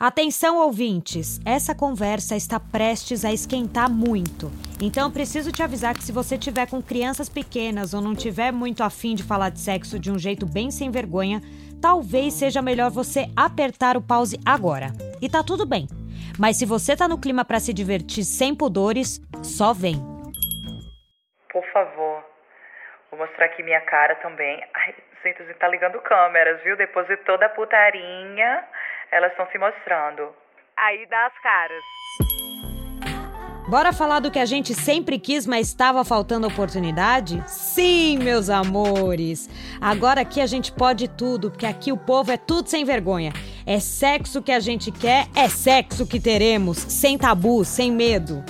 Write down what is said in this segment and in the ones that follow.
Atenção, ouvintes! Essa conversa está prestes a esquentar muito. Então, preciso te avisar que se você tiver com crianças pequenas ou não tiver muito afim de falar de sexo de um jeito bem sem vergonha, talvez seja melhor você apertar o pause agora. E tá tudo bem. Mas se você tá no clima para se divertir sem pudores, só vem. Por favor, vou mostrar aqui minha cara também. Ai, gente tá ligando câmeras, viu? Depois de toda a putarinha elas estão se mostrando. Aí dá as caras. Bora falar do que a gente sempre quis, mas estava faltando oportunidade? Sim, meus amores! Agora aqui a gente pode tudo, porque aqui o povo é tudo sem vergonha. É sexo que a gente quer, é sexo que teremos, sem tabu, sem medo.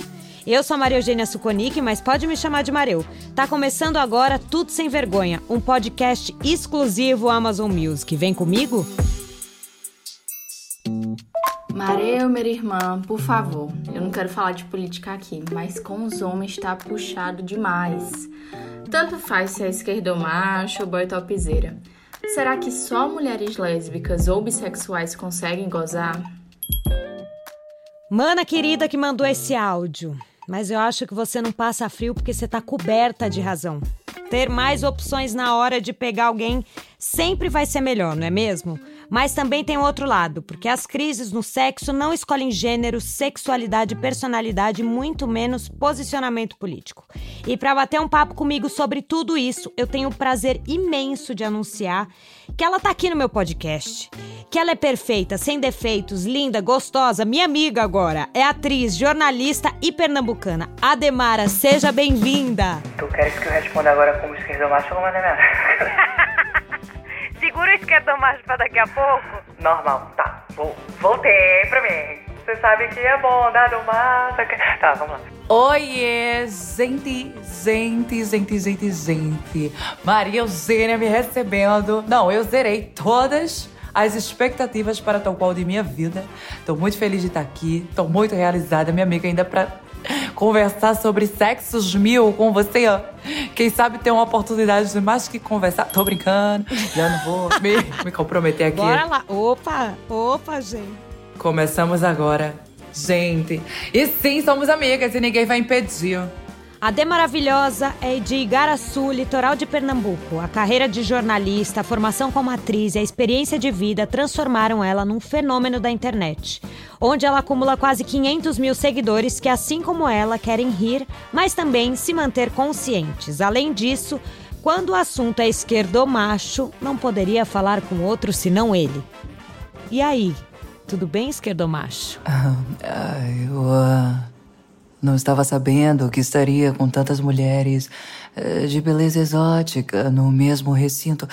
Eu sou a Maria Eugênia Suconic, mas pode me chamar de Mareu. Tá começando agora Tudo Sem Vergonha, um podcast exclusivo Amazon Music. Vem comigo? Mareu, minha irmã, por favor. Eu não quero falar de política aqui, mas com os homens tá puxado demais. Tanto faz se é esquerdo macho ou boy topzeira. Será que só mulheres lésbicas ou bissexuais conseguem gozar? Mana querida que mandou esse áudio, mas eu acho que você não passa frio porque você tá coberta de razão. Ter mais opções na hora de pegar alguém sempre vai ser melhor, não é mesmo? Mas também tem outro lado, porque as crises no sexo não escolhem gênero, sexualidade, personalidade, muito menos posicionamento político. E para bater um papo comigo sobre tudo isso, eu tenho o prazer imenso de anunciar que ela tá aqui no meu podcast. Que ela é perfeita, sem defeitos, linda, gostosa, minha amiga agora. É atriz, jornalista e pernambucana. Ademara, seja bem-vinda. Tu queres que eu responda agora como esquerdo macho ou como Ademara? Segura o esquerdomacho pra daqui a pouco. Normal, tá. Vou, voltei pra mim. Você sabe que é bom, dado massa. Tá, vamos lá. Oiê, gente, gente, gente, gente, gente. Maria Eugênia me recebendo. Não, eu zerei todas as expectativas para tal qual de minha vida. Tô muito feliz de estar aqui. Tô muito realizada. Minha amiga ainda pra conversar sobre sexos mil com você, ó. Quem sabe ter uma oportunidade de mais que conversar. Tô brincando, já não vou me, me comprometer aqui. Bora lá. Opa, opa, gente. Começamos agora. Gente, e sim, somos amigas e ninguém vai impedir. A D Maravilhosa é de Igaraçu, litoral de Pernambuco. A carreira de jornalista, a formação como atriz e a experiência de vida transformaram ela num fenômeno da internet, onde ela acumula quase 500 mil seguidores que, assim como ela, querem rir, mas também se manter conscientes. Além disso, quando o assunto é esquerdo macho, não poderia falar com outro senão ele. E aí, tudo bem, esquerdo macho? Ah, eu. Uh... Não estava sabendo que estaria com tantas mulheres eh, de beleza exótica no mesmo recinto.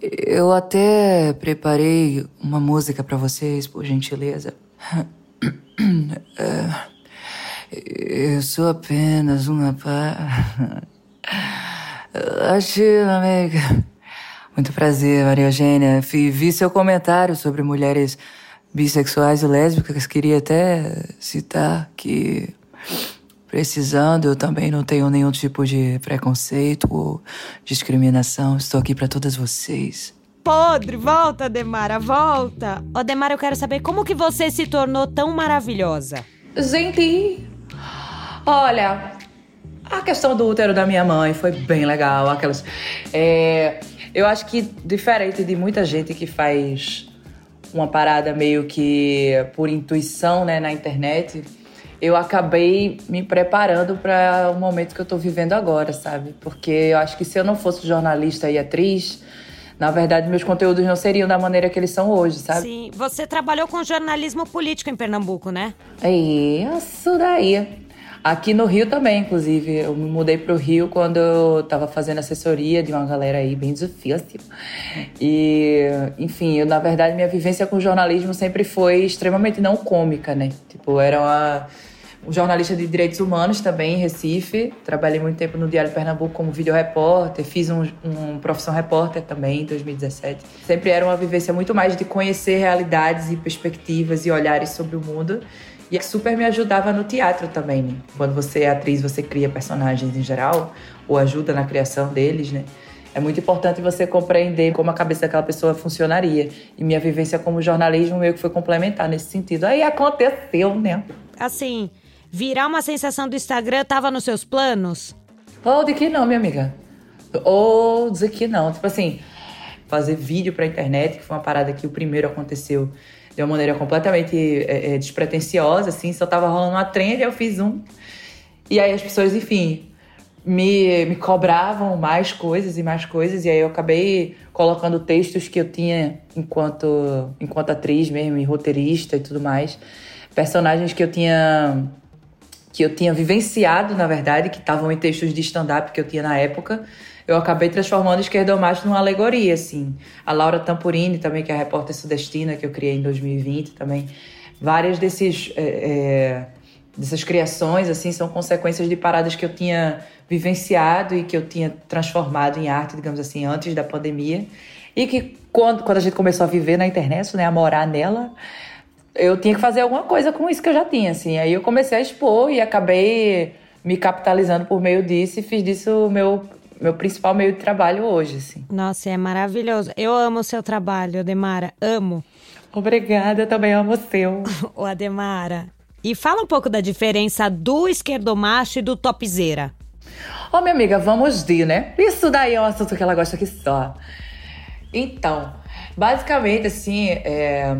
Eu até preparei uma música para vocês, por gentileza. Eu sou apenas uma pá. amiga. Muito prazer, Maria Eugênia. Vi seu comentário sobre mulheres bissexuais e lésbicas. Queria até citar que Precisando, eu também não tenho nenhum tipo de preconceito ou discriminação. Estou aqui para todas vocês. Podre, volta, Demara, volta. Ó, Demara, eu quero saber como que você se tornou tão maravilhosa. Gente, olha, a questão do útero da minha mãe foi bem legal. Aquelas, é, eu acho que diferente de muita gente que faz uma parada meio que por intuição, né, na internet eu acabei me preparando para o momento que eu estou vivendo agora, sabe? Porque eu acho que se eu não fosse jornalista e atriz, na verdade, meus conteúdos não seriam da maneira que eles são hoje, sabe? Sim. Você trabalhou com jornalismo político em Pernambuco, né? Isso daí. Aqui no Rio também, inclusive. Eu me mudei para o Rio quando eu estava fazendo assessoria de uma galera aí bem difícil. E, enfim, eu, na verdade, minha vivência com jornalismo sempre foi extremamente não cômica, né? Tipo, era uma um jornalista de direitos humanos também em Recife. Trabalhei muito tempo no Diário Pernambuco como videorepórter, fiz um, um profissão repórter também em 2017. Sempre era uma vivência muito mais de conhecer realidades e perspectivas e olhares sobre o mundo. E super me ajudava no teatro também, né? Quando você é atriz, você cria personagens em geral, ou ajuda na criação deles, né? é muito importante você compreender como a cabeça daquela pessoa funcionaria. E minha vivência como jornalismo meio que foi complementar nesse sentido. Aí aconteceu, né? Assim, virar uma sensação do Instagram tava nos seus planos? Ou de que não, minha amiga. Ou dizer que não. Tipo assim, fazer vídeo pra internet, que foi uma parada que o primeiro aconteceu de uma maneira completamente é, é, despretensiosa, assim, só tava rolando uma trend, eu fiz um. E aí as pessoas, enfim, me, me cobravam mais coisas e mais coisas, e aí eu acabei colocando textos que eu tinha enquanto, enquanto atriz mesmo, e roteirista e tudo mais. Personagens que eu tinha que eu tinha vivenciado, na verdade, que estavam em textos de stand-up que eu tinha na época, eu acabei transformando Esquerdomacho numa alegoria, assim. A Laura Tampurini também, que é a repórter sudestina que eu criei em 2020 também. Várias desses, é, é, dessas criações, assim, são consequências de paradas que eu tinha vivenciado e que eu tinha transformado em arte, digamos assim, antes da pandemia. E que quando, quando a gente começou a viver na internet, né, a morar nela, eu tinha que fazer alguma coisa com isso que eu já tinha, assim. Aí eu comecei a expor e acabei me capitalizando por meio disso e fiz disso o meu, meu principal meio de trabalho hoje, assim. Nossa, é maravilhoso. Eu amo o seu trabalho, Ademara. Amo. Obrigada, eu também amo o seu. o Ademara. E fala um pouco da diferença do esquerdomacho e do topzeira. Ô, oh, minha amiga, vamos de, né? Isso daí é um assunto que ela gosta aqui só. Então, basicamente, assim, é...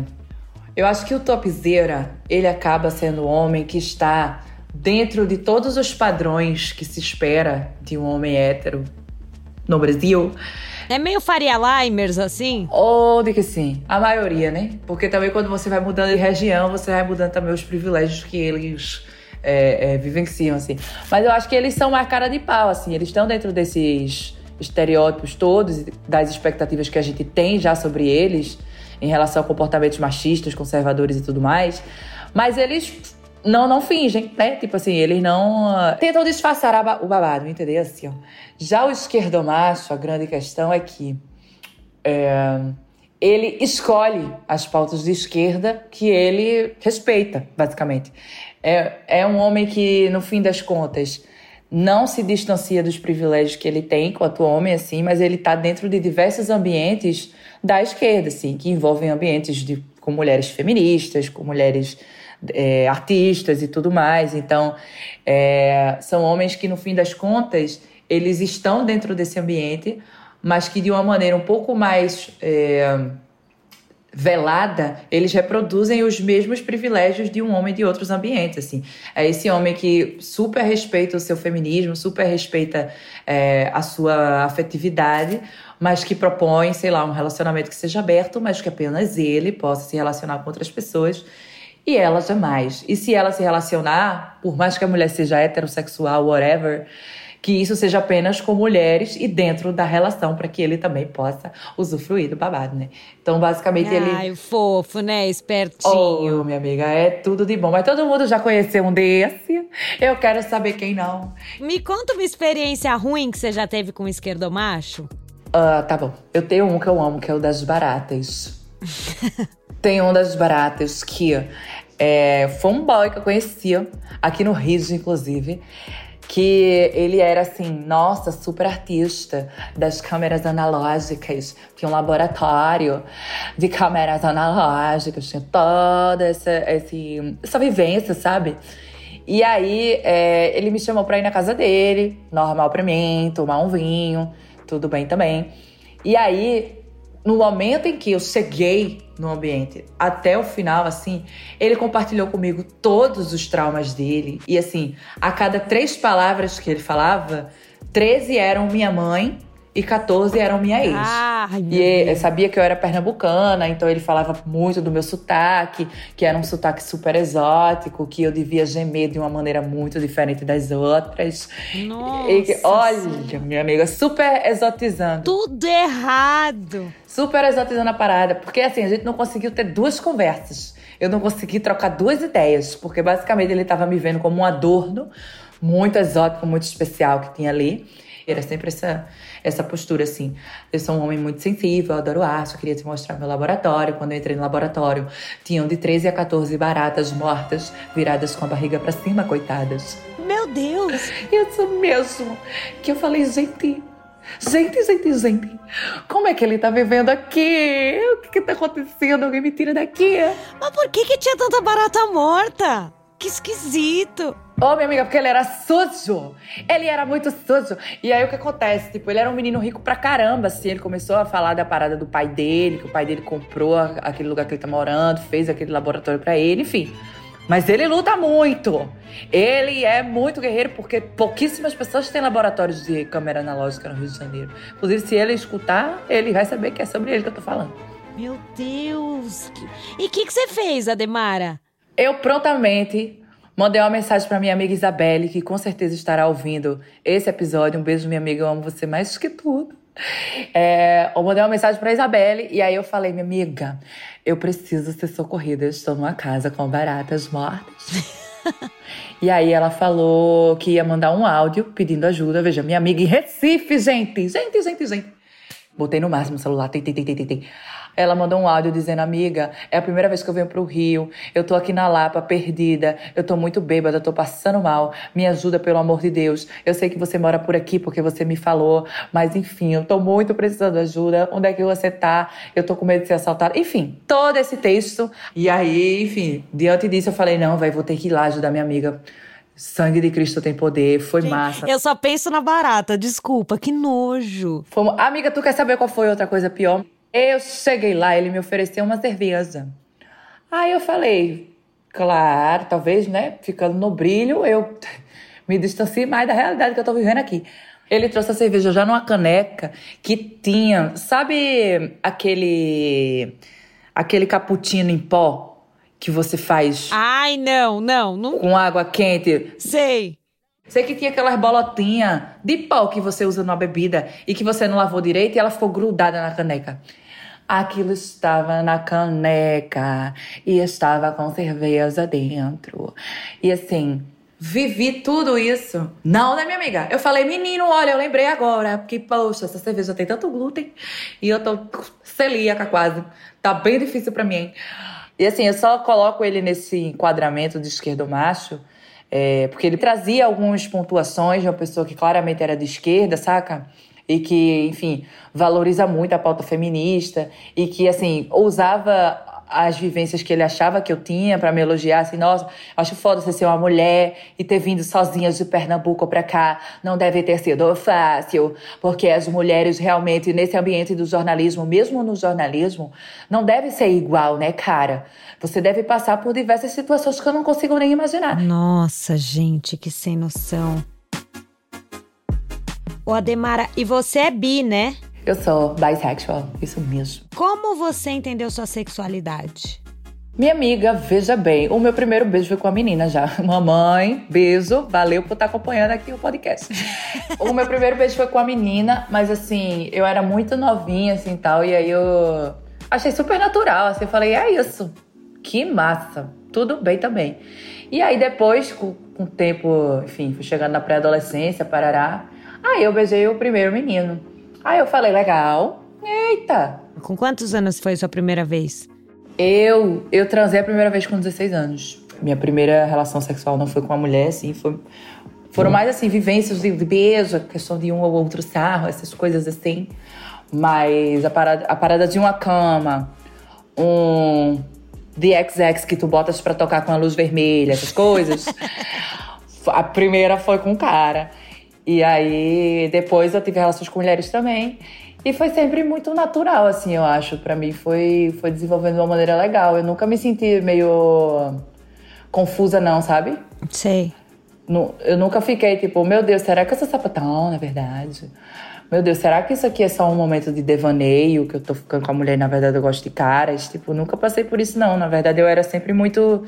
eu acho que o topzeira, ele acaba sendo o homem que está dentro de todos os padrões que se espera de um homem hétero no Brasil. É meio Faria Limers, assim? Ou de que sim. A maioria, né? Porque também quando você vai mudando de região, você vai mudando também os privilégios que eles é, é, vivenciam, assim. Mas eu acho que eles são mais cara de pau, assim. Eles estão dentro desses estereótipos todos, das expectativas que a gente tem já sobre eles, em relação a comportamentos machistas, conservadores e tudo mais. Mas eles não, não fingem, né? Tipo assim, eles não. Uh, tentam disfarçar o babado, entendeu? Assim, ó. Já o esquerdomacho, a grande questão é que. É, ele escolhe as pautas de esquerda que ele respeita, basicamente. É, é um homem que, no fim das contas, não se distancia dos privilégios que ele tem enquanto homem, assim, mas ele está dentro de diversos ambientes da esquerda, assim, que envolvem ambientes de, com mulheres feministas, com mulheres é, artistas e tudo mais. Então, é, são homens que, no fim das contas, eles estão dentro desse ambiente, mas que de uma maneira um pouco mais. É, velada, eles reproduzem os mesmos privilégios de um homem de outros ambientes, assim. É esse homem que super respeita o seu feminismo, super respeita é, a sua afetividade, mas que propõe, sei lá, um relacionamento que seja aberto, mas que apenas ele possa se relacionar com outras pessoas e ela jamais. E se ela se relacionar, por mais que a mulher seja heterossexual, whatever, que isso seja apenas com mulheres e dentro da relação, para que ele também possa usufruir do babado, né? Então, basicamente, Ai, ele. Ai, fofo, né? Espertinho. Oh, minha amiga, é tudo de bom. Mas todo mundo já conheceu um desse. Eu quero saber quem não. Me conta uma experiência ruim que você já teve com esquerdomacho. Ah, uh, tá bom. Eu tenho um que eu amo, que é o das baratas. Tem um das baratas que é, foi um boy que eu conhecia, aqui no Rio, inclusive que ele era assim, nossa, super artista das câmeras analógicas, tinha um laboratório de câmeras analógicas, tinha toda essa, esse, essa vivência, sabe? E aí é, ele me chamou pra ir na casa dele, normal pra mim, tomar um vinho, tudo bem também. E aí, no momento em que eu cheguei no ambiente. Até o final, assim, ele compartilhou comigo todos os traumas dele. E assim, a cada três palavras que ele falava, 13 eram minha mãe e 14 eram minha ex. Ai, e ele sabia que eu era pernambucana, então ele falava muito do meu sotaque, que era um sotaque super exótico, que eu devia gemer de uma maneira muito diferente das outras. Nossa. E, olha, minha amiga, super exotizando. Tudo errado. Super exotizando a parada, porque assim, a gente não conseguiu ter duas conversas. Eu não consegui trocar duas ideias, porque basicamente ele estava me vendo como um adorno muito exótico, muito especial que tinha ali. Era sempre essa, essa postura, assim. Eu sou um homem muito sensível, eu adoro arte, eu queria te mostrar meu laboratório. Quando eu entrei no laboratório, tinham de 13 a 14 baratas mortas, viradas com a barriga para cima, coitadas. Meu Deus! Isso mesmo! Que eu falei, gente, Gente, gente, gente, como é que ele tá vivendo aqui? O que que tá acontecendo? Alguém me tira daqui. Mas por que, que tinha tanta barata morta? Que esquisito. Ô, oh, minha amiga, porque ele era sujo. Ele era muito sujo. E aí o que acontece? Tipo, ele era um menino rico pra caramba, assim. Ele começou a falar da parada do pai dele, que o pai dele comprou aquele lugar que ele tá morando, fez aquele laboratório para ele, enfim. Mas ele luta muito. Ele é muito guerreiro porque pouquíssimas pessoas têm laboratórios de câmera analógica no Rio de Janeiro. Inclusive, se ele escutar, ele vai saber que é sobre ele que eu tô falando. Meu Deus! E o que, que você fez, Ademara? Eu prontamente mandei uma mensagem para minha amiga Isabelle, que com certeza estará ouvindo esse episódio. Um beijo, minha amiga, eu amo você mais que tudo. É, eu mandei uma mensagem para Isabelle e aí eu falei, minha amiga, eu preciso ser socorrida. Eu estou numa casa com baratas mortas. e aí ela falou que ia mandar um áudio pedindo ajuda. Veja, minha amiga em Recife, gente. Gente, gente, gente. Botei no máximo o celular, tentei, tentei, tentei. Ela mandou um áudio dizendo: Amiga, é a primeira vez que eu venho pro Rio. Eu tô aqui na Lapa, perdida. Eu tô muito bêbada, tô passando mal. Me ajuda, pelo amor de Deus. Eu sei que você mora por aqui porque você me falou. Mas enfim, eu tô muito precisando de ajuda. Onde é que você tá? Eu tô com medo de ser assaltada. Enfim, todo esse texto. E aí, enfim, diante disso eu falei: Não, vai, vou ter que ir lá ajudar minha amiga. Sangue de Cristo tem poder, foi Gente, massa. Eu só penso na barata, desculpa, que nojo. Fomos... Amiga, tu quer saber qual foi outra coisa pior? Eu cheguei lá, ele me ofereceu uma cerveja. Aí eu falei, claro, talvez, né, ficando no brilho, eu me distancie mais da realidade que eu tô vivendo aqui. Ele trouxe a cerveja já numa caneca que tinha, sabe aquele aquele cappuccino em pó que você faz? Ai, não, não, não. Com água quente. Sei. Sei que tinha aquelas bolotinhas de pó que você usa numa bebida e que você não lavou direito e ela ficou grudada na caneca. Aquilo estava na caneca e estava com cerveja dentro. E assim, vivi tudo isso. Não, né, minha amiga? Eu falei, menino, olha, eu lembrei agora, porque, poxa, essa cerveja tem tanto glúten e eu tô celíaca quase. Tá bem difícil para mim. E assim, eu só coloco ele nesse enquadramento de esquerdo macho, é, porque ele trazia algumas pontuações de uma pessoa que claramente era de esquerda, saca? e que, enfim, valoriza muito a pauta feminista e que, assim, usava as vivências que ele achava que eu tinha para me elogiar, assim, nossa, acho foda você ser uma mulher e ter vindo sozinha de Pernambuco para cá, não deve ter sido fácil, porque as mulheres realmente nesse ambiente do jornalismo, mesmo no jornalismo, não deve ser igual, né, cara? Você deve passar por diversas situações que eu não consigo nem imaginar. Nossa, gente, que sem noção. Ô Ademara, e você é bi, né? Eu sou bisexual, isso mesmo. Como você entendeu sua sexualidade? Minha amiga, veja bem, o meu primeiro beijo foi com a menina já. Mamãe, beijo, valeu por estar acompanhando aqui o podcast. o meu primeiro beijo foi com a menina, mas assim, eu era muito novinha assim tal, e aí eu achei super natural, assim, eu falei, é isso, que massa, tudo bem também. E aí depois, com, com o tempo, enfim, fui chegando na pré-adolescência, parará, Aí eu beijei o primeiro menino. Aí eu falei, legal. Eita! Com quantos anos foi sua primeira vez? Eu, eu transei a primeira vez com 16 anos. Minha primeira relação sexual não foi com uma mulher, assim, foi, foram mais assim, vivências de, beijo, questão de um ou outro sarro, essas coisas assim. Mas a parada, a parada de uma cama, um XX que tu botas pra tocar com a luz vermelha, essas coisas. a primeira foi com o cara. E aí, depois eu tive relações com mulheres também. E foi sempre muito natural, assim, eu acho. para mim foi, foi desenvolvendo de uma maneira legal. Eu nunca me senti meio confusa, não, sabe? Sei. Eu nunca fiquei tipo, meu Deus, será que eu sou sapatão, na verdade? Meu Deus, será que isso aqui é só um momento de devaneio, que eu tô ficando com a mulher e na verdade eu gosto de caras? Tipo, nunca passei por isso, não. Na verdade, eu era sempre muito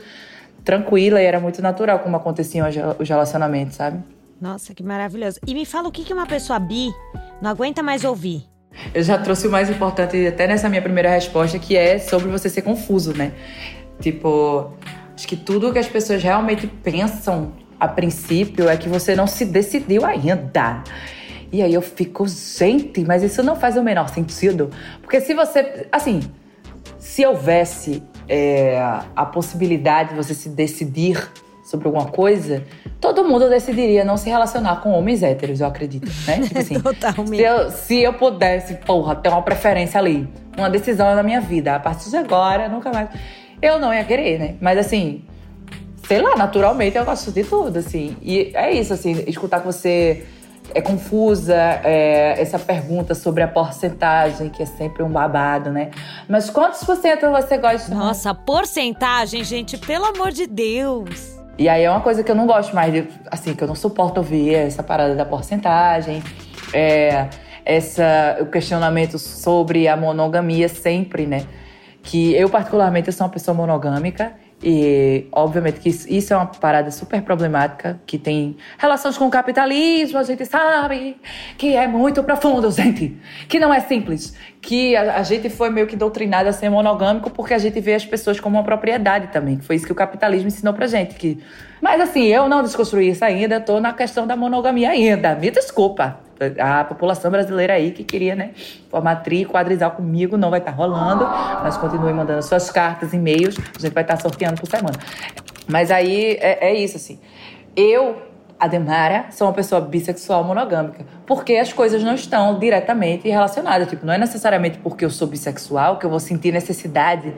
tranquila e era muito natural como aconteciam os relacionamentos, sabe? Nossa, que maravilhoso. E me fala o que uma pessoa bi não aguenta mais ouvir. Eu já trouxe o mais importante até nessa minha primeira resposta, que é sobre você ser confuso, né? Tipo, acho que tudo que as pessoas realmente pensam a princípio é que você não se decidiu ainda. E aí eu fico, gente, mas isso não faz o menor sentido. Porque se você. Assim, se houvesse é, a possibilidade de você se decidir sobre alguma coisa, todo mundo decidiria não se relacionar com homens héteros, eu acredito, né? Tipo assim, Totalmente. Se eu, se eu pudesse, porra, ter uma preferência ali, uma decisão na minha vida, a partir de agora, nunca mais. Eu não ia querer, né? Mas assim, sei lá, naturalmente eu gosto de tudo, assim. E é isso, assim, escutar que você é confusa, é, essa pergunta sobre a porcentagem, que é sempre um babado, né? Mas quantos por cento você gosta? Nossa, porcentagem, gente, pelo amor de Deus. E aí é uma coisa que eu não gosto mais, de, assim, que eu não suporto ouvir, essa parada da porcentagem, é, essa, o questionamento sobre a monogamia sempre, né? Que eu, particularmente, eu sou uma pessoa monogâmica e, obviamente, que isso é uma parada super problemática, que tem relações com o capitalismo, a gente sabe que é muito profundo, gente. Que não é simples. Que a, a gente foi meio que doutrinado a ser monogâmico porque a gente vê as pessoas como uma propriedade também. Que foi isso que o capitalismo ensinou pra gente. Que... Mas, assim, eu não desconstruí isso ainda, tô na questão da monogamia ainda. Me desculpa a população brasileira aí que queria, né, formar tri quadrisal comigo, não vai estar tá rolando, mas continue mandando suas cartas, e-mails, a gente vai estar tá sorteando por semana. Mas aí é, é isso, assim. Eu, Ademara, sou uma pessoa bissexual monogâmica, porque as coisas não estão diretamente relacionadas. Tipo, não é necessariamente porque eu sou bissexual que eu vou sentir necessidade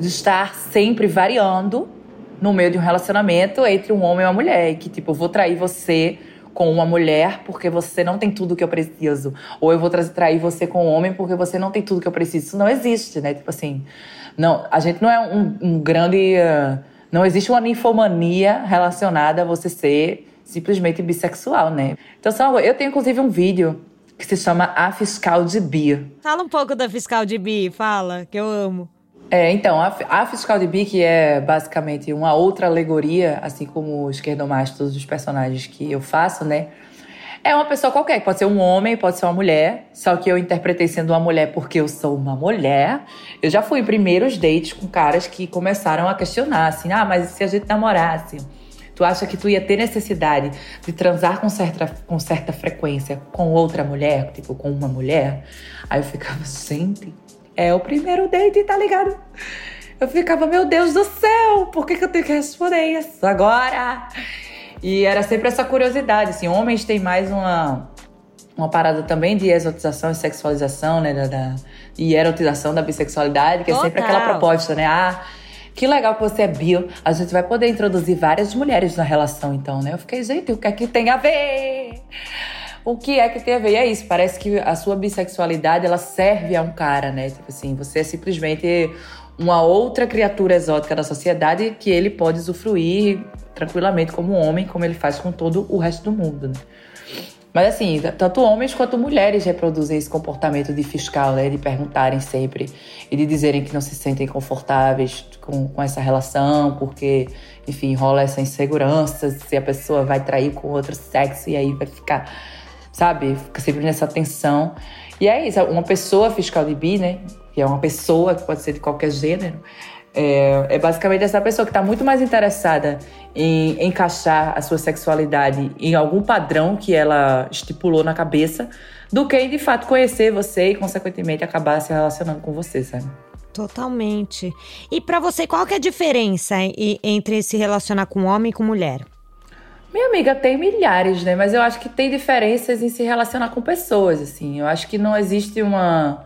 de estar sempre variando no meio de um relacionamento entre um homem e uma mulher. Que, tipo, eu vou trair você com uma mulher porque você não tem tudo que eu preciso. Ou eu vou trair você com um homem porque você não tem tudo que eu preciso. Isso não existe, né? Tipo assim, não, a gente não é um, um grande. Uh, não existe uma ninfomania relacionada a você ser simplesmente bissexual, né? Então, só, eu tenho inclusive um vídeo que se chama A Fiscal de Bi. Fala um pouco da Fiscal de Bi, fala, que eu amo. É, então, a, a Fiscal de Bi, que é basicamente uma outra alegoria, assim como o Esquerdomacho, todos os personagens que eu faço, né? É uma pessoa qualquer, pode ser um homem, pode ser uma mulher, só que eu interpretei sendo uma mulher porque eu sou uma mulher. Eu já fui em primeiros dates com caras que começaram a questionar, assim, ah, mas se a gente namorasse? Tu acha que tu ia ter necessidade de transar com certa, com certa frequência com outra mulher, tipo, com uma mulher? Aí eu ficava, gente, é o primeiro date, tá ligado? Eu ficava, meu Deus do céu, por que, que eu tenho que responder isso agora? E era sempre essa curiosidade, assim, homens têm mais uma, uma parada também de exotização e sexualização, né, da, da e erotização da bissexualidade, que Total. é sempre aquela proposta, né, ah, que legal que você é bio, a gente vai poder introduzir várias mulheres na relação, então, né? Eu fiquei, gente, o que é que tem a ver? O que é que tem a ver? E é isso, parece que a sua bissexualidade ela serve a um cara, né? Tipo assim, você é simplesmente uma outra criatura exótica da sociedade que ele pode usufruir tranquilamente como homem, como ele faz com todo o resto do mundo, né? Mas assim, tanto homens quanto mulheres reproduzem esse comportamento de fiscal, né? De perguntarem sempre e de dizerem que não se sentem confortáveis com, com essa relação, porque, enfim, rola essa insegurança se a pessoa vai trair com outro sexo e aí vai ficar sabe? Fica sempre nessa tensão. E é isso, uma pessoa fiscal de bi, né? Que é uma pessoa que pode ser de qualquer gênero. É, é basicamente essa pessoa que está muito mais interessada em encaixar a sua sexualidade em algum padrão que ela estipulou na cabeça do que de fato conhecer você e, consequentemente, acabar se relacionando com você, sabe? Totalmente. E para você, qual que é a diferença entre se relacionar com homem e com mulher? Minha amiga, tem milhares, né? Mas eu acho que tem diferenças em se relacionar com pessoas, assim. Eu acho que não existe uma,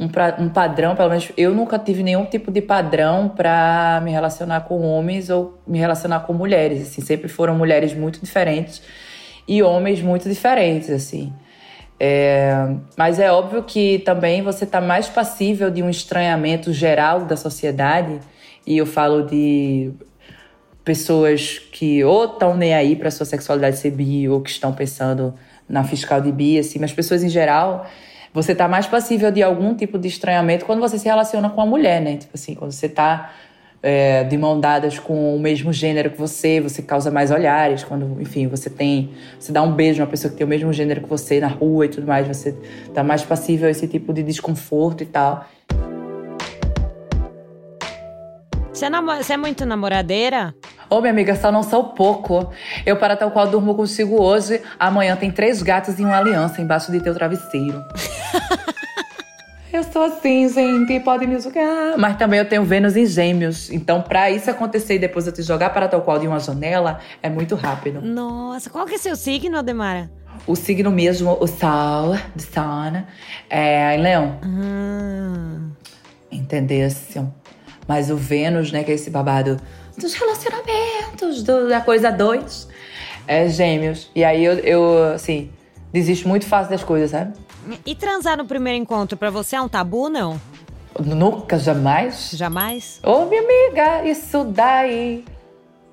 um, pra, um padrão, pelo menos eu nunca tive nenhum tipo de padrão para me relacionar com homens ou me relacionar com mulheres, assim. Sempre foram mulheres muito diferentes e homens muito diferentes, assim. É, mas é óbvio que também você está mais passível de um estranhamento geral da sociedade, e eu falo de pessoas que ou estão nem aí para sua sexualidade ser bi ou que estão pensando na fiscal de bi, assim, mas pessoas em geral, você está mais passível de algum tipo de estranhamento quando você se relaciona com a mulher, né? Tipo assim, quando você está é, de mão dadas com o mesmo gênero que você, você causa mais olhares. Quando, enfim, você tem. Você dá um beijo a uma pessoa que tem o mesmo gênero que você na rua e tudo mais, você está mais passível a esse tipo de desconforto e tal. Você, você é muito namoradeira? Ô, oh, minha amiga, só não sou pouco. Eu, para tal qual durmo consigo hoje, amanhã tem três gatos e uma aliança embaixo de teu travesseiro. Eu sou assim, gente, pode me julgar. Mas também eu tenho Vênus em Gêmeos. Então, pra isso acontecer e depois eu te jogar para tal qual de uma janela, é muito rápido. Nossa, qual que é seu signo, Ademara? O signo mesmo, o Sol, de Sun, é em Leão. Hum. Entendesse? Mas o Vênus, né, que é esse babado dos relacionamentos, do- da coisa dois, é Gêmeos. E aí eu, eu, assim, desisto muito fácil das coisas, sabe? E transar no primeiro encontro pra você é um tabu, não? Nunca, jamais. Jamais? Ô, minha amiga, isso daí.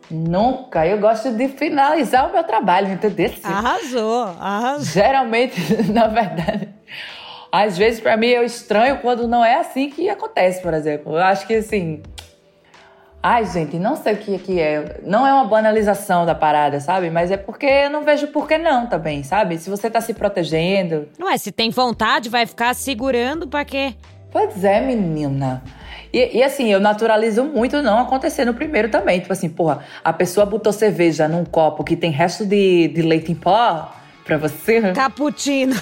Nunca. Eu gosto de finalizar o meu trabalho, entendeu? Arrasou, arrasou. Geralmente, na verdade, às vezes pra mim eu estranho quando não é assim que acontece, por exemplo. Eu acho que assim. Ai, gente, não sei o que, que é. Não é uma banalização da parada, sabe? Mas é porque eu não vejo por que não também, sabe? Se você tá se protegendo. Não é, se tem vontade, vai ficar segurando pra quê? Pois é, menina. E, e assim, eu naturalizo muito não acontecer no primeiro também. Tipo assim, porra, a pessoa botou cerveja num copo que tem resto de, de leite em pó pra você. Caputino.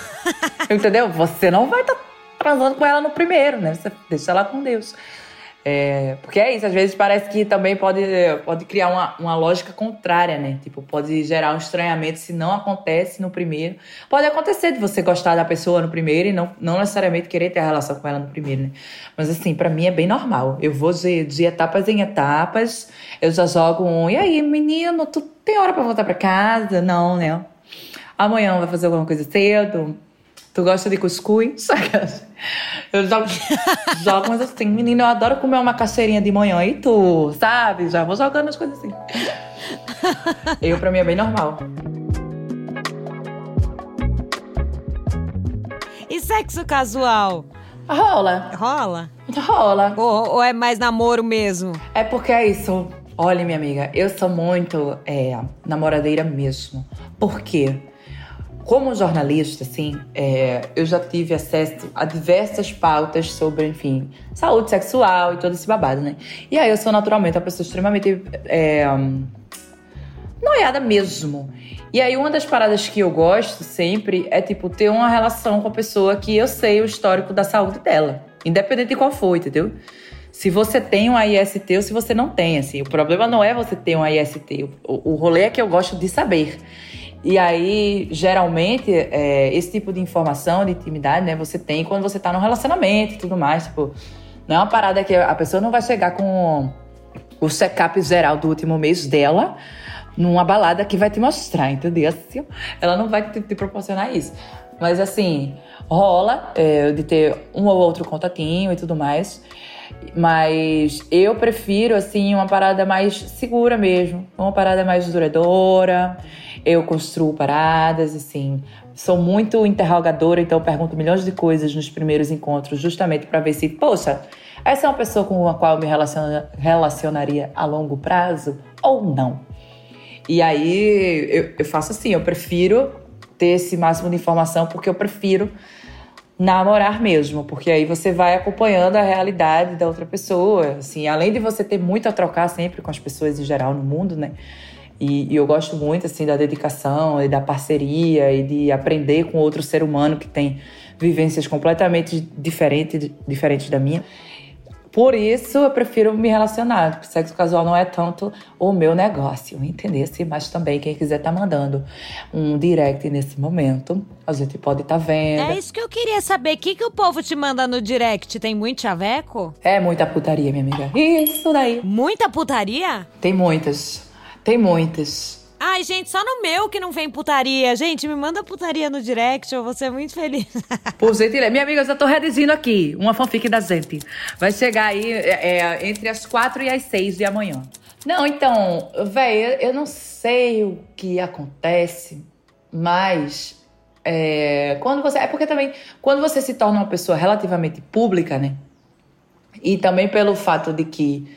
Entendeu? Você não vai estar transando com ela no primeiro, né? Você deixa ela com Deus. É, porque é isso, às vezes parece que também pode, pode criar uma, uma lógica contrária, né? Tipo, pode gerar um estranhamento se não acontece no primeiro. Pode acontecer de você gostar da pessoa no primeiro e não, não necessariamente querer ter a relação com ela no primeiro, né? Mas assim, pra mim é bem normal. Eu vou de, de etapas em etapas, eu já jogo um. E aí, menino, tu tem hora pra voltar pra casa? Não, né? Amanhã vai fazer alguma coisa cedo? Tu gosta de cuscuz? Eu jogo, jogo mas assim, menina, eu adoro comer uma cacheirinha de manhã. E tu, sabe? Já vou jogando as coisas assim. Eu, pra mim, é bem normal. E sexo casual? Rola, Rola? rola. Ou, ou é mais namoro mesmo? É porque é isso. Olha, minha amiga, eu sou muito é, namoradeira mesmo. Por quê? Como jornalista, assim, é, eu já tive acesso a diversas pautas sobre, enfim, saúde sexual e todo esse babado, né? E aí eu sou naturalmente uma pessoa extremamente é, noiada mesmo. E aí uma das paradas que eu gosto sempre é, tipo, ter uma relação com a pessoa que eu sei o histórico da saúde dela. Independente de qual for, entendeu? Se você tem um IST ou se você não tem, assim. O problema não é você ter um IST. O, o rolê é que eu gosto de saber. E aí, geralmente, é, esse tipo de informação, de intimidade, né, você tem quando você tá num relacionamento e tudo mais. Tipo, não é uma parada que a pessoa não vai chegar com o check-up geral do último mês dela numa balada que vai te mostrar, entendeu? Assim, ela não vai te, te proporcionar isso. Mas assim, rola é, de ter um ou outro contatinho e tudo mais. Mas eu prefiro, assim, uma parada mais segura mesmo. Uma parada mais duradoura. Eu construo paradas, assim. Sou muito interrogadora, então pergunto milhões de coisas nos primeiros encontros, justamente para ver se, poxa, essa é uma pessoa com a qual eu me relaciona, relacionaria a longo prazo ou não. E aí eu, eu faço assim, eu prefiro ter esse máximo de informação porque eu prefiro namorar mesmo, porque aí você vai acompanhando a realidade da outra pessoa, assim, além de você ter muito a trocar sempre com as pessoas em geral no mundo, né? E, e eu gosto muito assim da dedicação e da parceria e de aprender com outro ser humano que tem vivências completamente diferentes, diferentes da minha. Por isso eu prefiro me relacionar. porque Sexo casual não é tanto o meu negócio, entendesse? Mas também quem quiser tá mandando um direct nesse momento, a gente pode estar tá vendo. É isso que eu queria saber. O que, que o povo te manda no direct? Tem muito chaveco? É muita putaria, minha amiga. Isso daí. Muita putaria? Tem muitas. Tem muitas. Ai, gente, só no meu que não vem putaria. Gente, me manda putaria no direct, eu vou ser muito feliz. Por gentileza. Minha amiga, eu já tô redigindo aqui uma fanfic da gente. Vai chegar aí é, é, entre as quatro e as seis de amanhã. Não, então, velho, eu, eu não sei o que acontece, mas é, quando você. É porque também, quando você se torna uma pessoa relativamente pública, né? E também pelo fato de que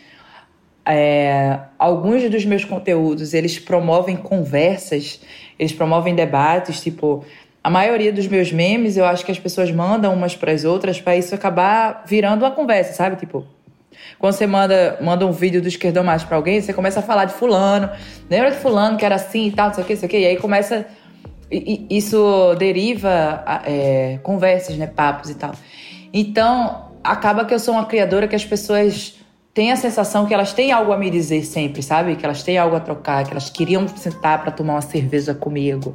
é, alguns dos meus conteúdos eles promovem conversas, eles promovem debates, tipo a maioria dos meus memes eu acho que as pessoas mandam umas para as outras para isso acabar virando uma conversa, sabe? Tipo, quando você manda, manda um vídeo do esquerdão mais para alguém, você começa a falar de fulano, lembra de fulano que era assim e tal, não sei o que, não sei o que, e aí começa e, e, isso deriva é, conversas, né, papos e tal. Então, acaba que eu sou uma criadora que as pessoas têm a sensação que elas têm algo a me dizer sempre, sabe? Que elas têm algo a trocar, que elas queriam sentar para tomar uma cerveja comigo.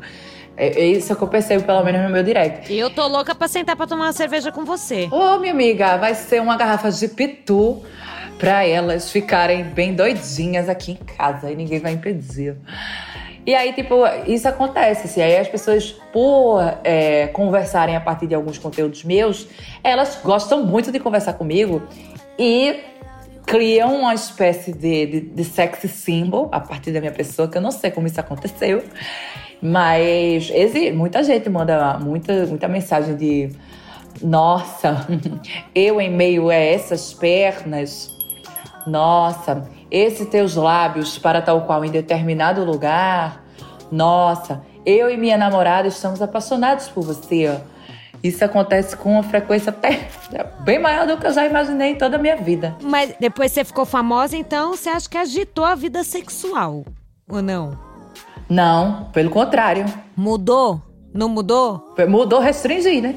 É, é isso que eu percebo, pelo menos no meu direct. Eu tô louca pra sentar pra tomar uma cerveja com você. Ô, minha amiga, vai ser uma garrafa de pitu pra elas ficarem bem doidinhas aqui em casa e ninguém vai impedir. E aí, tipo, isso acontece. Assim, aí as pessoas, por é, conversarem a partir de alguns conteúdos meus, elas gostam muito de conversar comigo e criam uma espécie de, de, de sexy symbol a partir da minha pessoa, que eu não sei como isso aconteceu. Mas esse, muita gente manda muita, muita mensagem de nossa, eu em meio a essas pernas, nossa, esses teus lábios para tal qual em determinado lugar, nossa, eu e minha namorada estamos apaixonados por você. Isso acontece com uma frequência até bem maior do que eu já imaginei em toda a minha vida. Mas depois você ficou famosa, então você acha que agitou a vida sexual, ou não? Não, pelo contrário. Mudou? Não mudou? Mudou, restringir, né?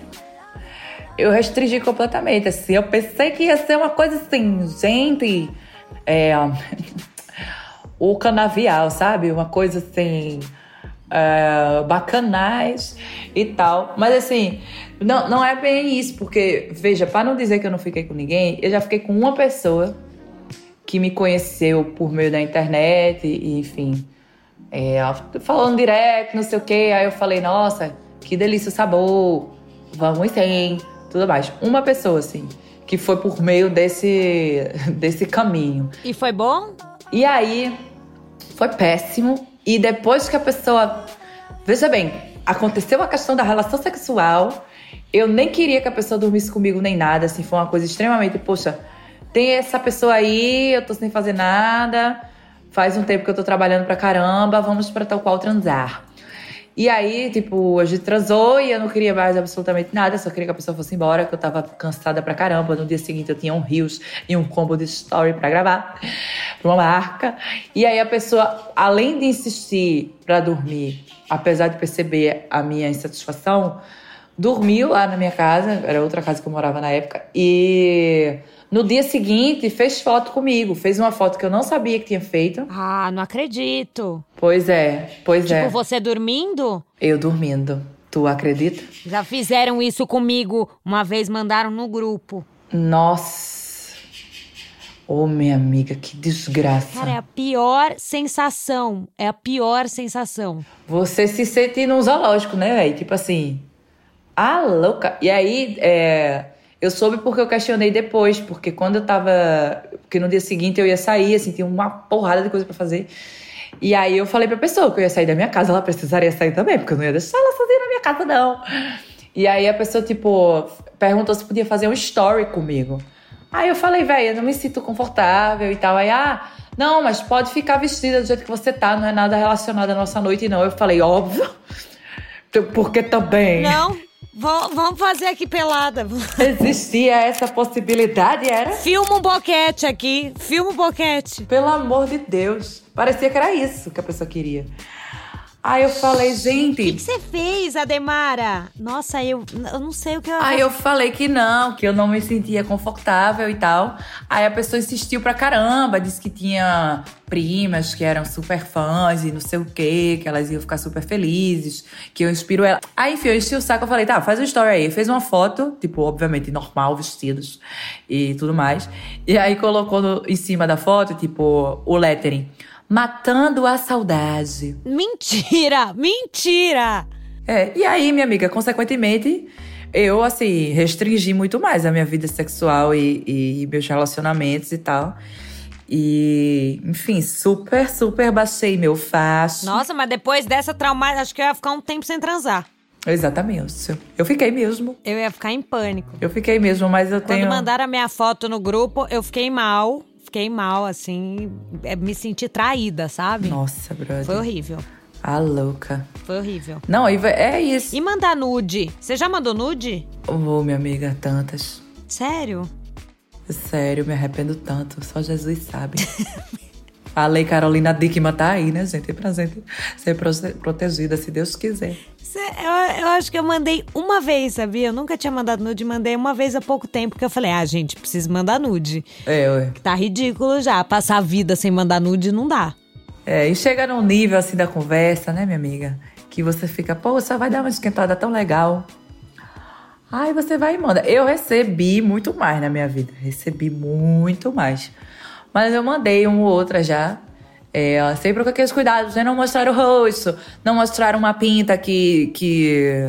Eu restringi completamente, assim. Eu pensei que ia ser uma coisa assim, gente. É, o canavial, sabe? Uma coisa assim. É, bacanais e tal. Mas assim, não, não é bem isso, porque, veja, para não dizer que eu não fiquei com ninguém, eu já fiquei com uma pessoa que me conheceu por meio da internet, e, enfim é, falando direto, não sei o quê. Aí eu falei, nossa, que delícia o sabor, vamos sim, tudo mais. Uma pessoa, assim, que foi por meio desse, desse caminho. E foi bom? E aí, foi péssimo. E depois que a pessoa. Veja bem, aconteceu a questão da relação sexual. Eu nem queria que a pessoa dormisse comigo nem nada, assim, foi uma coisa extremamente, poxa, tem essa pessoa aí, eu tô sem fazer nada faz um tempo que eu tô trabalhando pra caramba, vamos pra tal qual transar. E aí, tipo, a gente transou e eu não queria mais absolutamente nada, só queria que a pessoa fosse embora, que eu tava cansada pra caramba. No dia seguinte eu tinha um rios e um combo de story pra gravar pra uma marca. E aí a pessoa, além de insistir pra dormir, apesar de perceber a minha insatisfação, dormiu lá na minha casa, era outra casa que eu morava na época, e no dia seguinte, fez foto comigo. Fez uma foto que eu não sabia que tinha feito. Ah, não acredito. Pois é, pois tipo, é. Tipo, você dormindo? Eu dormindo. Tu acredita? Já fizeram isso comigo. Uma vez mandaram no grupo. Nossa. Ô, oh, minha amiga, que desgraça. Cara, é a pior sensação. É a pior sensação. Você se sente num zoológico, né, velho? Tipo assim. Ah, louca. E aí, é eu soube porque eu questionei depois, porque quando eu tava. Porque no dia seguinte eu ia sair, assim, tinha uma porrada de coisa para fazer. E aí eu falei pra pessoa que eu ia sair da minha casa, ela precisaria sair também, porque eu não ia deixar ela sozinha na minha casa, não. E aí a pessoa, tipo, perguntou se podia fazer um story comigo. Aí eu falei, velho, eu não me sinto confortável e tal. Aí, ah, não, mas pode ficar vestida do jeito que você tá, não é nada relacionado à nossa noite, não. Eu falei, óbvio. Porque também. Não, vamos fazer aqui pelada. Existia essa possibilidade, era? Filma um boquete aqui. Filma um boquete. Pelo amor de Deus. Parecia que era isso que a pessoa queria. Aí eu falei, gente. O que, que, você fez, Ademara? Nossa, eu, eu não sei o que eu. Aí eu falei que não, que eu não me sentia confortável e tal. Aí a pessoa insistiu pra caramba, disse que tinha primas que eram super fãs e não sei o quê, que elas iam ficar super felizes, que eu inspiro ela. Aí, enfim, eu enchi o saco, eu falei, tá, faz uma story aí. Fez uma foto, tipo, obviamente normal, vestidos e tudo mais. E aí colocou no, em cima da foto, tipo, o lettering matando a saudade. Mentira! Mentira! É, e aí, minha amiga, consequentemente, eu, assim, restringi muito mais a minha vida sexual e, e meus relacionamentos e tal. E, enfim, super, super baixei meu facho. Nossa, mas depois dessa trauma, acho que eu ia ficar um tempo sem transar. Exatamente. Eu fiquei mesmo. Eu ia ficar em pânico. Eu fiquei mesmo, mas eu Quando tenho. Quando mandaram a minha foto no grupo, eu fiquei mal fiquei mal, assim, é, me senti traída, sabe? Nossa, brother. Foi horrível. A louca. Foi horrível. Não, é isso. E mandar nude? Você já mandou nude? Ô, oh, minha amiga, tantas. Sério? Sério, me arrependo tanto. Só Jesus sabe. A Lei Carolina Dickman tá aí, né, gente? Pra gente ser protegida, se Deus quiser. Eu, eu, acho que eu mandei uma vez, sabia? Eu nunca tinha mandado nude, mandei uma vez há pouco tempo, porque eu falei, ah, gente, preciso mandar nude. É, ué. Que tá ridículo já. Passar a vida sem mandar nude não dá. É, e chega num nível assim da conversa, né, minha amiga? Que você fica, pô, você vai dar uma esquentada tão legal. Aí você vai e manda. Eu recebi muito mais na minha vida. Recebi muito mais. Mas eu mandei uma ou outra já. É, sempre com aqueles cuidados, né? Não mostrar o rosto, não mostrar uma pinta que, que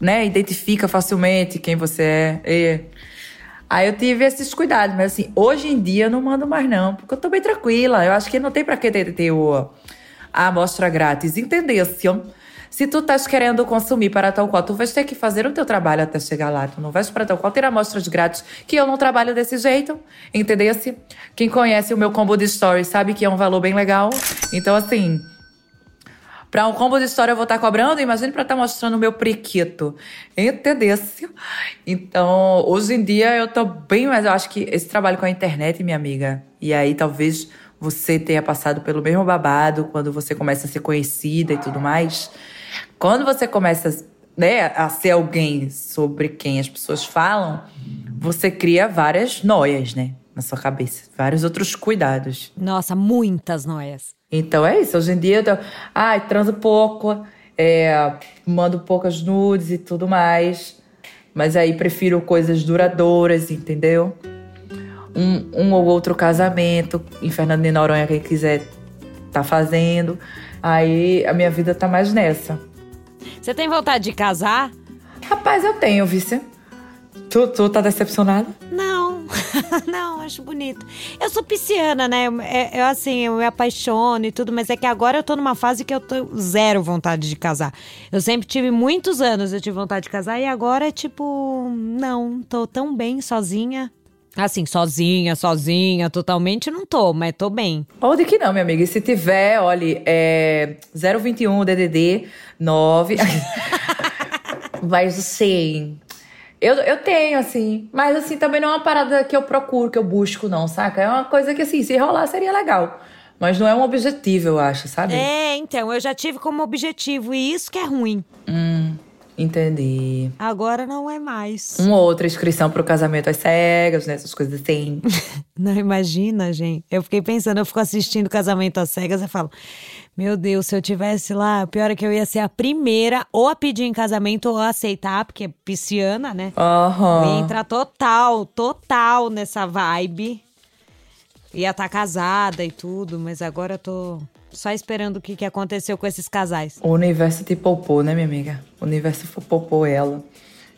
né, identifica facilmente quem você é. é. Aí eu tive esses cuidados, mas assim, hoje em dia eu não mando mais não, porque eu tô bem tranquila. Eu acho que não tem pra que ter, ter o, a amostra grátis. Entendesse? Se tu estás querendo consumir para tal qual, tu vais ter que fazer o teu trabalho até chegar lá. Tu não vais para tal qual ter amostras grátis, que eu não trabalho desse jeito, entendesse? Quem conhece o meu combo de stories sabe que é um valor bem legal. Então, assim, para um combo de história eu vou estar tá cobrando, imagine para estar tá mostrando o meu priquito. Entendesse? Então, hoje em dia eu tô bem, mas eu acho que esse trabalho com a internet, minha amiga, e aí talvez você tenha passado pelo mesmo babado quando você começa a ser conhecida e tudo mais. Quando você começa né, a ser alguém sobre quem as pessoas falam, você cria várias noias, né? Na sua cabeça. Vários outros cuidados. Nossa, muitas noias. Então é isso. Hoje em dia eu tô, ai, transo pouco, é, mando poucas nudes e tudo mais. Mas aí prefiro coisas duradouras, entendeu? Um, um ou outro casamento em Fernando de Noronha, quem quiser tá fazendo. Aí a minha vida tá mais nessa. Você tem vontade de casar? Rapaz, eu tenho, Vícia. Tu, tu tá decepcionada? Não, não, acho bonito. Eu sou pisciana, né? Eu, é, eu, assim, eu me apaixono e tudo, mas é que agora eu tô numa fase que eu tô zero vontade de casar. Eu sempre tive muitos anos, eu tive vontade de casar e agora é tipo, não, tô tão bem sozinha. Assim, sozinha, sozinha, totalmente não tô, mas tô bem. Ou de que não, minha amiga. E se tiver, olhe, é 021 DDD 9. mas assim, eu, eu tenho, assim. Mas assim, também não é uma parada que eu procuro, que eu busco, não, saca? É uma coisa que, assim, se rolar seria legal. Mas não é um objetivo, eu acho, sabe? É, então, eu já tive como objetivo, e isso que é ruim. Hum. Entendi. Agora não é mais. Uma outra inscrição pro casamento às cegas, né? Essas coisas assim. não, imagina, gente. Eu fiquei pensando, eu fico assistindo casamento às cegas e falo: Meu Deus, se eu tivesse lá, pior é que eu ia ser a primeira ou a pedir em casamento ou a aceitar, porque é pisciana, né? Aham. Uhum. Ia entrar total, total nessa vibe. Ia estar tá casada e tudo, mas agora eu tô só esperando o que, que aconteceu com esses casais. O universo te poupou, né, minha amiga? O universo poupou ela.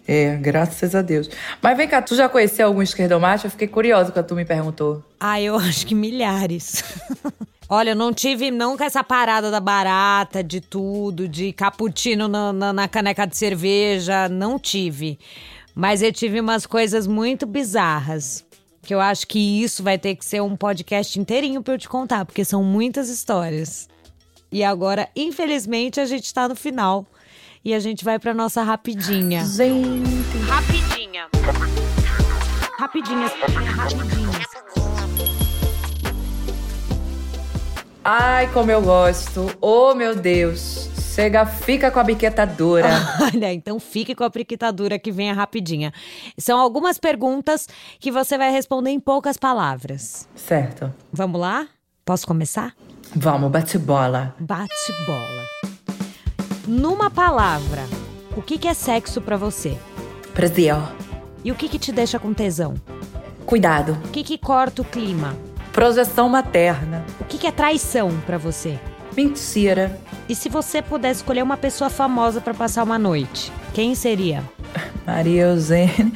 É, graças a Deus. Mas vem cá, tu já conheceu algum esquerdomacho? Eu fiquei curiosa quando tu me perguntou. Ah, eu acho que milhares. Olha, eu não tive nunca essa parada da barata, de tudo, de cappuccino na, na, na caneca de cerveja. Não tive. Mas eu tive umas coisas muito bizarras que eu acho que isso vai ter que ser um podcast inteirinho para eu te contar, porque são muitas histórias. E agora, infelizmente, a gente está no final e a gente vai para nossa rapidinha. Gente, rapidinha. Rapidinha, rapidinha. Ai, como eu gosto. Oh, meu Deus. Chega, fica com a biquetadura. Olha, então fique com a biquetadura que vem a rapidinha. São algumas perguntas que você vai responder em poucas palavras. Certo. Vamos lá? Posso começar? Vamos, bate bola. Bate bola. Numa palavra, o que, que é sexo para você? Prazer. E o que, que te deixa com tesão? Cuidado. O que, que corta o clima? Projeção materna. O que, que é traição para você? Mentira. E se você pudesse escolher uma pessoa famosa para passar uma noite, quem seria? Maria Eugênia.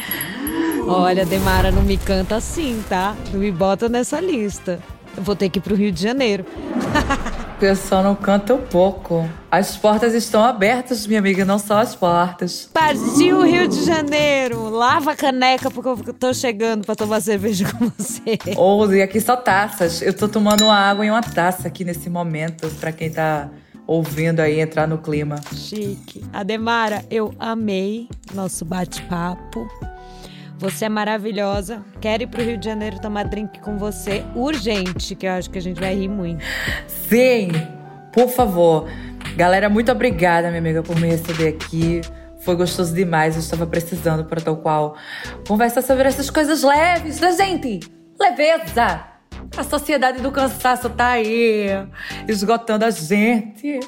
Olha, Demara, não me canta assim, tá? Não me bota nessa lista. Eu vou ter que ir pro Rio de Janeiro. Pessoal não canta um pouco. As portas estão abertas, minha amiga, não só as portas. Partiu Rio de Janeiro! Lava a caneca porque eu tô chegando pra tomar cerveja com você. Ou, e aqui só taças. Eu tô tomando uma água em uma taça aqui nesse momento, pra quem tá ouvindo aí entrar no clima. Chique. Ademara, eu amei nosso bate-papo. Você é maravilhosa. Quero ir pro Rio de Janeiro tomar drink com você urgente, que eu acho que a gente vai rir muito. Sim, por favor. Galera, muito obrigada, minha amiga, por me receber aqui. Foi gostoso demais, eu estava precisando para tal qual conversar sobre essas coisas leves da gente. Leveza! A sociedade do cansaço tá aí, esgotando a gente.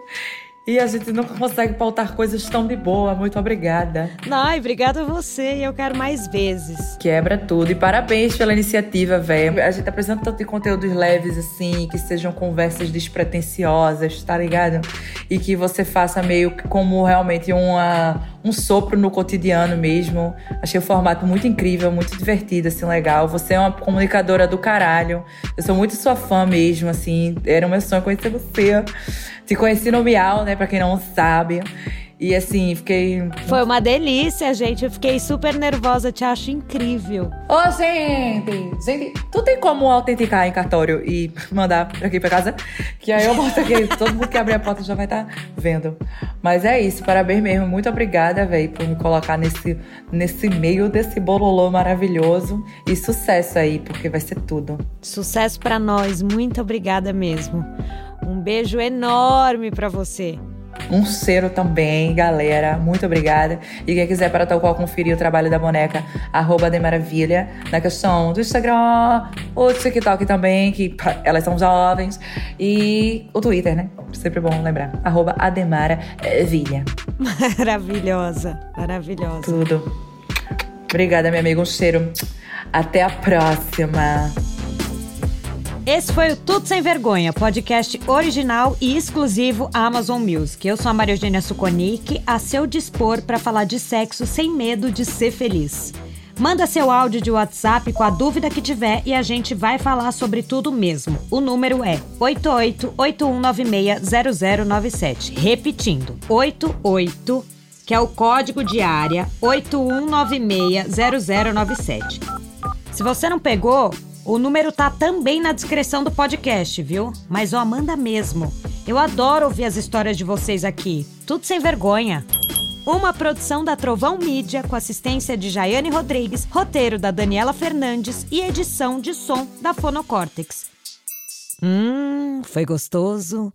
E a gente não consegue pautar coisas tão de boa. Muito obrigada. Ai, obrigada a você e eu quero mais vezes. Quebra tudo. E parabéns pela iniciativa, velho. A gente tá precisando tanto de conteúdos leves assim, que sejam conversas despretensiosas, tá ligado? E que você faça meio que como realmente uma, um sopro no cotidiano mesmo. Achei o formato muito incrível, muito divertido, assim, legal. Você é uma comunicadora do caralho. Eu sou muito sua fã mesmo, assim. Era o meu sonho conhecer você. Te conheci no Miau, né? Pra quem não sabe. E assim, fiquei. Foi uma delícia, gente. Eu fiquei super nervosa, te acho incrível. Ô, oh, gente! Gente, tu tem como autenticar em cartório e mandar aqui pra casa? Que aí eu boto aqui, todo mundo que abrir a porta já vai estar tá vendo. Mas é isso, parabéns mesmo. Muito obrigada, velho, por me colocar nesse, nesse meio desse bololô maravilhoso. E sucesso aí, porque vai ser tudo. Sucesso para nós, muito obrigada mesmo. Um beijo enorme para você. Um cero também, galera. Muito obrigada. E quem quiser para tal qual conferir o trabalho da boneca, arroba de maravilha, na questão do Instagram, o TikTok também, que elas são jovens, e o Twitter, né? Sempre bom lembrar. Arroba Ademara Vilha. Maravilhosa, maravilhosa. Tudo. Obrigada, minha amiga. Um cheiro. Até a próxima. Esse foi o Tudo Sem Vergonha, podcast original e exclusivo Amazon Music. Eu sou a Maria Eugênia Suconic, a seu dispor para falar de sexo sem medo de ser feliz. Manda seu áudio de WhatsApp com a dúvida que tiver e a gente vai falar sobre tudo mesmo. O número é 8881960097. Repetindo, 88 que é o código de área 81960097. Se você não pegou, o número tá também na descrição do podcast, viu? Mas ó, manda mesmo. Eu adoro ouvir as histórias de vocês aqui. Tudo sem vergonha. Uma produção da Trovão Mídia com assistência de Jaiane Rodrigues, roteiro da Daniela Fernandes e edição de som da Fonocórtex. Hum, foi gostoso.